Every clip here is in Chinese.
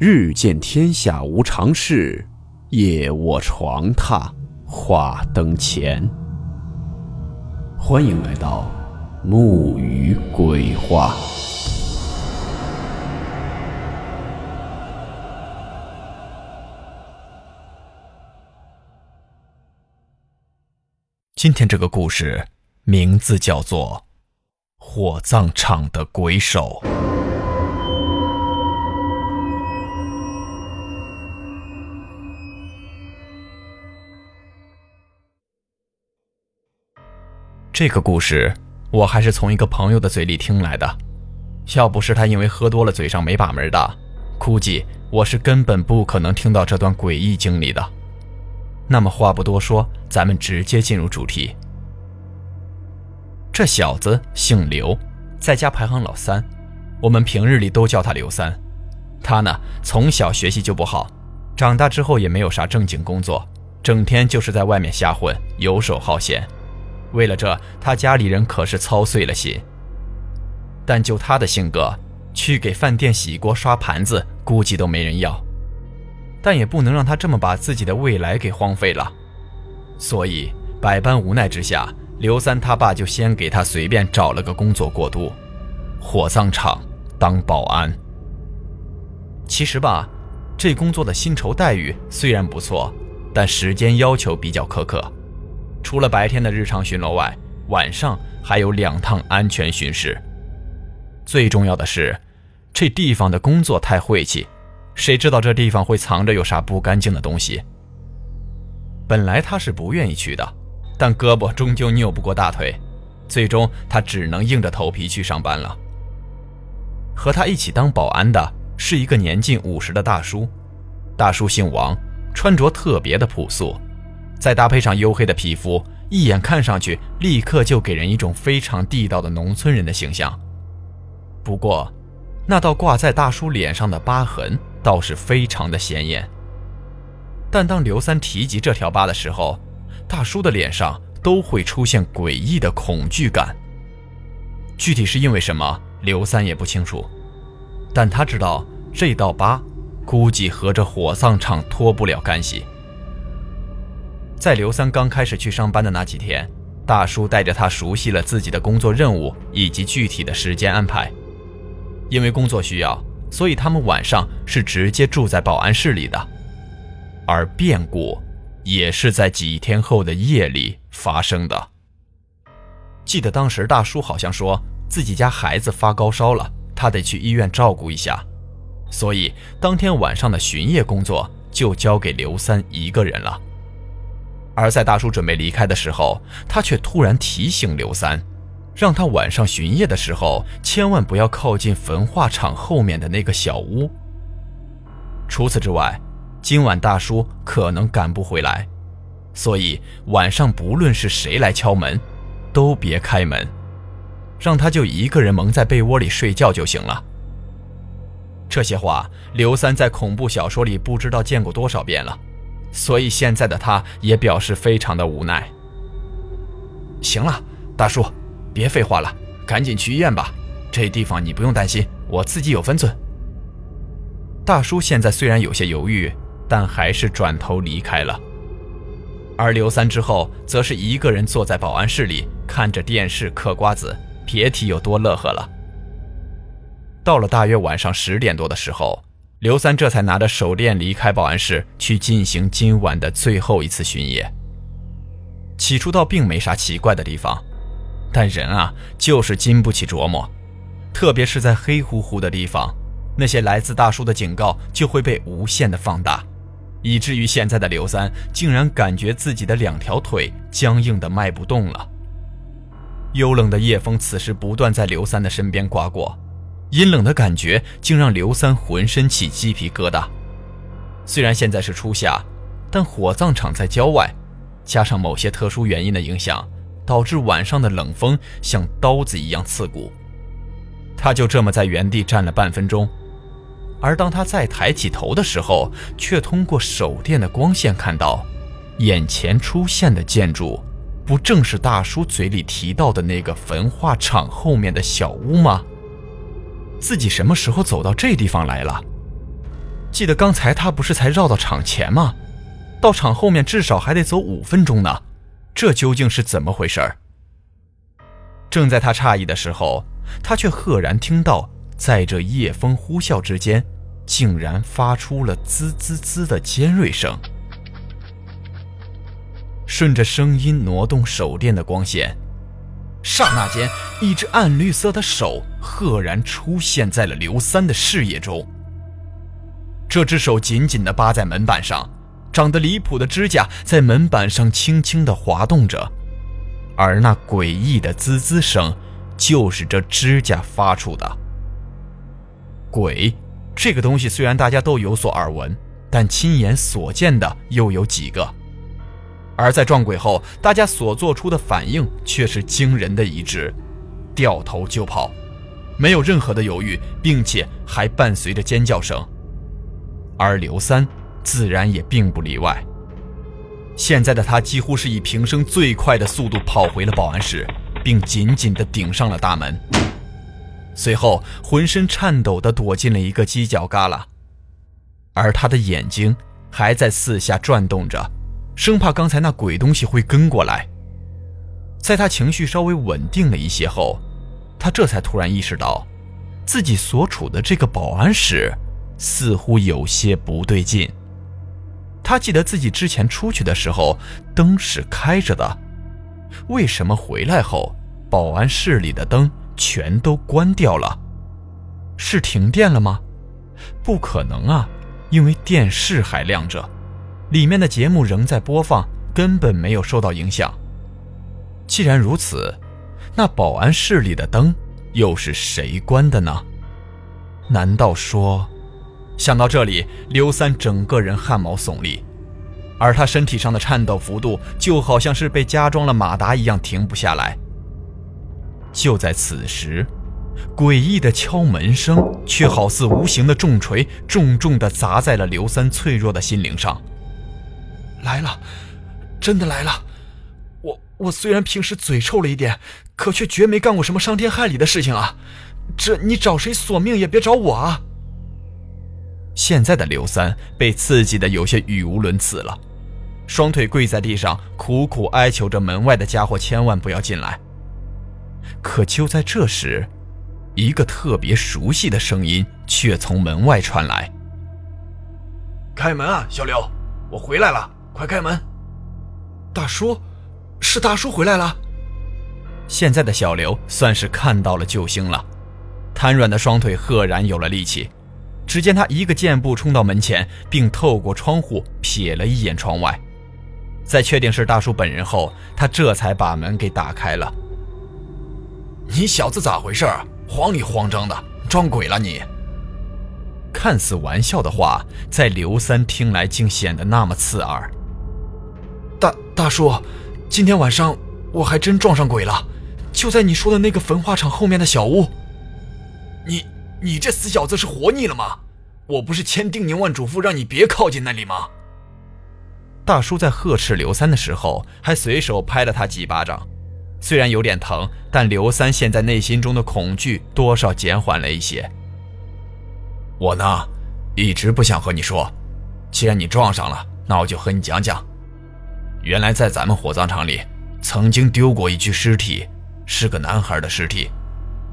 日见天下无常事，夜卧床榻话灯前。欢迎来到木鱼鬼话。今天这个故事名字叫做《火葬场的鬼手》。这个故事我还是从一个朋友的嘴里听来的，要不是他因为喝多了嘴上没把门的，估计我是根本不可能听到这段诡异经历的。那么话不多说，咱们直接进入主题。这小子姓刘，在家排行老三，我们平日里都叫他刘三。他呢，从小学习就不好，长大之后也没有啥正经工作，整天就是在外面瞎混，游手好闲。为了这，他家里人可是操碎了心。但就他的性格，去给饭店洗锅刷盘子，估计都没人要。但也不能让他这么把自己的未来给荒废了。所以百般无奈之下，刘三他爸就先给他随便找了个工作过渡，火葬场当保安。其实吧，这工作的薪酬待遇虽然不错，但时间要求比较苛刻。除了白天的日常巡逻外，晚上还有两趟安全巡视。最重要的是，这地方的工作太晦气，谁知道这地方会藏着有啥不干净的东西？本来他是不愿意去的，但胳膊终究拗不过大腿，最终他只能硬着头皮去上班了。和他一起当保安的是一个年近五十的大叔，大叔姓王，穿着特别的朴素。再搭配上黝黑的皮肤，一眼看上去立刻就给人一种非常地道的农村人的形象。不过，那道挂在大叔脸上的疤痕倒是非常的显眼。但当刘三提及这条疤的时候，大叔的脸上都会出现诡异的恐惧感。具体是因为什么，刘三也不清楚，但他知道这道疤估计和这火葬场脱不了干系。在刘三刚开始去上班的那几天，大叔带着他熟悉了自己的工作任务以及具体的时间安排。因为工作需要，所以他们晚上是直接住在保安室里的。而变故也是在几天后的夜里发生的。记得当时大叔好像说自己家孩子发高烧了，他得去医院照顾一下，所以当天晚上的巡夜工作就交给刘三一个人了。而在大叔准备离开的时候，他却突然提醒刘三，让他晚上巡夜的时候千万不要靠近焚化厂后面的那个小屋。除此之外，今晚大叔可能赶不回来，所以晚上不论是谁来敲门，都别开门，让他就一个人蒙在被窝里睡觉就行了。这些话，刘三在恐怖小说里不知道见过多少遍了。所以现在的他也表示非常的无奈。行了，大叔，别废话了，赶紧去医院吧。这地方你不用担心，我自己有分寸。大叔现在虽然有些犹豫，但还是转头离开了。而刘三之后则是一个人坐在保安室里，看着电视嗑瓜子，别提有多乐呵了。到了大约晚上十点多的时候。刘三这才拿着手电离开保安室，去进行今晚的最后一次巡夜。起初倒并没啥奇怪的地方，但人啊，就是经不起琢磨，特别是在黑乎乎的地方，那些来自大叔的警告就会被无限的放大，以至于现在的刘三竟然感觉自己的两条腿僵硬的迈不动了。幽冷的夜风此时不断在刘三的身边刮过。阴冷的感觉竟让刘三浑身起鸡皮疙瘩。虽然现在是初夏，但火葬场在郊外，加上某些特殊原因的影响，导致晚上的冷风像刀子一样刺骨。他就这么在原地站了半分钟，而当他再抬起头的时候，却通过手电的光线看到，眼前出现的建筑，不正是大叔嘴里提到的那个焚化厂后面的小屋吗？自己什么时候走到这地方来了？记得刚才他不是才绕到场前吗？到场后面至少还得走五分钟呢，这究竟是怎么回事儿？正在他诧异的时候，他却赫然听到，在这夜风呼啸之间，竟然发出了滋滋滋的尖锐声。顺着声音挪动手电的光线，刹那间，一只暗绿色的手赫然出现在了刘三的视野中。这只手紧紧地扒在门板上，长得离谱的指甲在门板上轻轻地滑动着。而那诡异的滋滋声，就是这指甲发出的。鬼，这个东西虽然大家都有所耳闻，但亲眼所见的又有几个？而在撞鬼后，大家所做出的反应却是惊人的一致，掉头就跑，没有任何的犹豫，并且还伴随着尖叫声。而刘三自然也并不例外。现在的他几乎是以平生最快的速度跑回了保安室，并紧紧地顶上了大门。随后，浑身颤抖地躲进了一个犄角旮旯，而他的眼睛还在四下转动着，生怕刚才那鬼东西会跟过来。在他情绪稍微稳定了一些后，他这才突然意识到，自己所处的这个保安室似乎有些不对劲。他记得自己之前出去的时候灯是开着的，为什么回来后保安室里的灯全都关掉了？是停电了吗？不可能啊，因为电视还亮着，里面的节目仍在播放，根本没有受到影响。既然如此，那保安室里的灯又是谁关的呢？难道说？想到这里，刘三整个人汗毛耸立，而他身体上的颤抖幅度就好像是被加装了马达一样停不下来。就在此时，诡异的敲门声却好似无形的重锤，重重地砸在了刘三脆弱的心灵上。来了，真的来了！我我虽然平时嘴臭了一点，可却绝没干过什么伤天害理的事情啊！这你找谁索命也别找我啊！现在的刘三被刺激的有些语无伦次了，双腿跪在地上，苦苦哀求着门外的家伙千万不要进来。可就在这时，一个特别熟悉的声音却从门外传来：“开门啊，小刘，我回来了，快开门！”大叔，是大叔回来了。现在的小刘算是看到了救星了，瘫软的双腿赫然有了力气。只见他一个箭步冲到门前，并透过窗户瞥了一眼窗外，在确定是大叔本人后，他这才把门给打开了。你小子咋回事？慌里慌张的，撞鬼了你？看似玩笑的话，在刘三听来竟显得那么刺耳。大叔，今天晚上我还真撞上鬼了，就在你说的那个焚化厂后面的小屋。你。你这死小子是活腻了吗？我不是千叮咛万嘱咐让你别靠近那里吗？大叔在呵斥刘三的时候，还随手拍了他几巴掌，虽然有点疼，但刘三现在内心中的恐惧多少减缓了一些。我呢，一直不想和你说，既然你撞上了，那我就和你讲讲。原来在咱们火葬场里，曾经丢过一具尸体，是个男孩的尸体。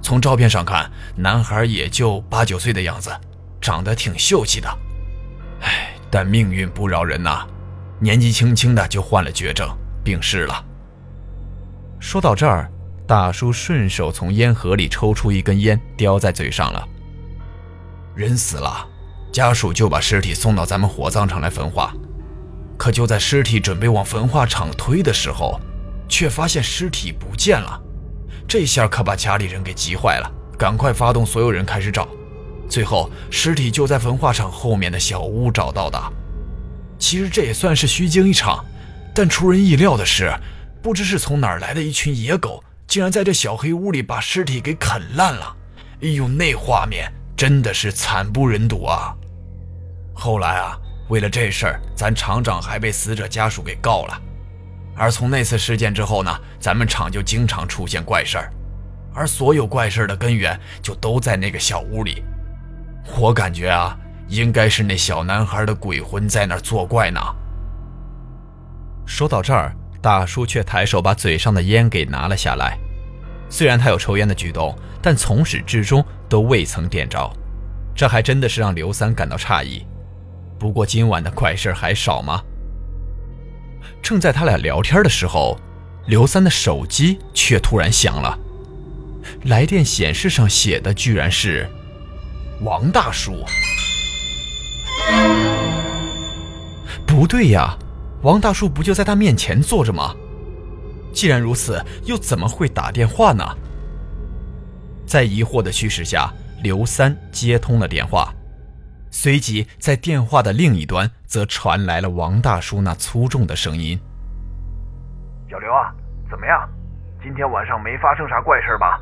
从照片上看，男孩也就八九岁的样子，长得挺秀气的。唉，但命运不饶人呐，年纪轻轻的就患了绝症，病逝了。说到这儿，大叔顺手从烟盒里抽出一根烟，叼在嘴上了。人死了，家属就把尸体送到咱们火葬场来焚化。可就在尸体准备往焚化厂推的时候，却发现尸体不见了。这下可把家里人给急坏了，赶快发动所有人开始找，最后尸体就在焚化厂后面的小屋找到的。其实这也算是虚惊一场，但出人意料的是，不知是从哪儿来的一群野狗，竟然在这小黑屋里把尸体给啃烂了。哎呦，那画面真的是惨不忍睹啊！后来啊，为了这事儿，咱厂长还被死者家属给告了。而从那次事件之后呢，咱们厂就经常出现怪事儿，而所有怪事儿的根源就都在那个小屋里。我感觉啊，应该是那小男孩的鬼魂在那儿作怪呢。说到这儿，大叔却抬手把嘴上的烟给拿了下来。虽然他有抽烟的举动，但从始至终都未曾点着，这还真的是让刘三感到诧异。不过今晚的怪事还少吗？正在他俩聊天的时候，刘三的手机却突然响了，来电显示上写的居然是王大叔。不对呀，王大叔不就在他面前坐着吗？既然如此，又怎么会打电话呢？在疑惑的驱使下，刘三接通了电话，随即在电话的另一端则传来了王大叔那粗重的声音：“小刘啊，怎么样？今天晚上没发生啥怪事吧？”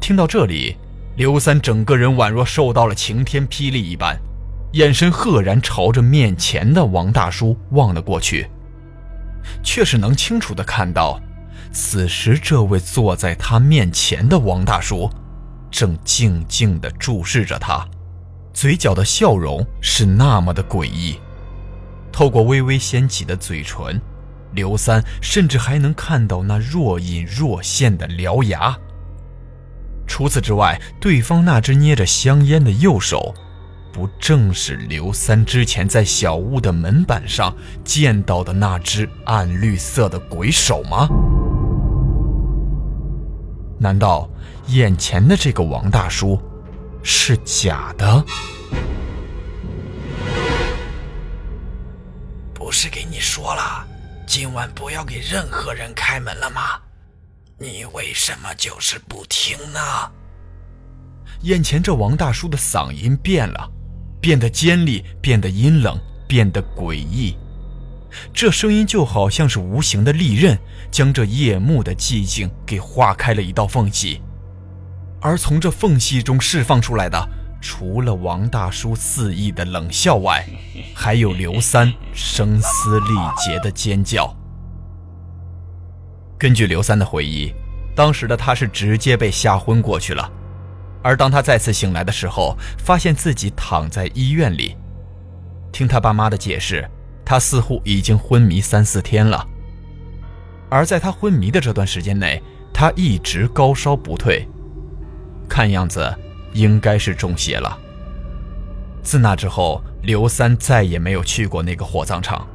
听到这里，刘三整个人宛若受到了晴天霹雳一般，眼神赫然朝着面前的王大叔望了过去。却是能清楚的看到，此时这位坐在他面前的王大叔，正静静的注视着他，嘴角的笑容是那么的诡异。透过微微掀起的嘴唇，刘三甚至还能看到那若隐若现的獠牙。除此之外，对方那只捏着香烟的右手。不正是刘三之前在小屋的门板上见到的那只暗绿色的鬼手吗？难道眼前的这个王大叔是假的？不是给你说了，今晚不要给任何人开门了吗？你为什么就是不听呢？眼前这王大叔的嗓音变了。变得尖利，变得阴冷，变得诡异。这声音就好像是无形的利刃，将这夜幕的寂静给划开了一道缝隙。而从这缝隙中释放出来的，除了王大叔肆意的冷笑外，还有刘三声嘶力竭的尖叫。根据刘三的回忆，当时的他是直接被吓昏过去了。而当他再次醒来的时候，发现自己躺在医院里。听他爸妈的解释，他似乎已经昏迷三四天了。而在他昏迷的这段时间内，他一直高烧不退，看样子应该是中邪了。自那之后，刘三再也没有去过那个火葬场。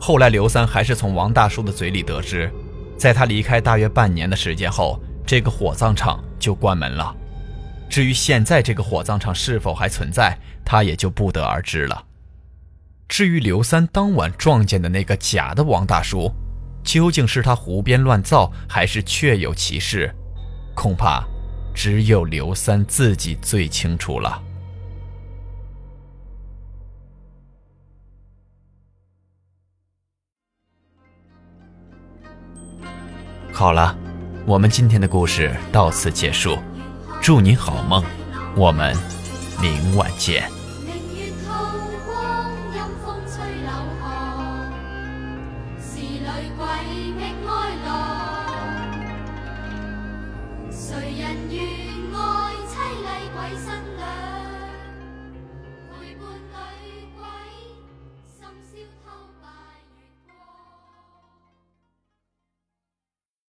后来，刘三还是从王大叔的嘴里得知，在他离开大约半年的时间后，这个火葬场就关门了。至于现在这个火葬场是否还存在，他也就不得而知了。至于刘三当晚撞见的那个假的王大叔，究竟是他胡编乱造，还是确有其事，恐怕只有刘三自己最清楚了。好了，我们今天的故事到此结束。祝你好梦，我们明晚见。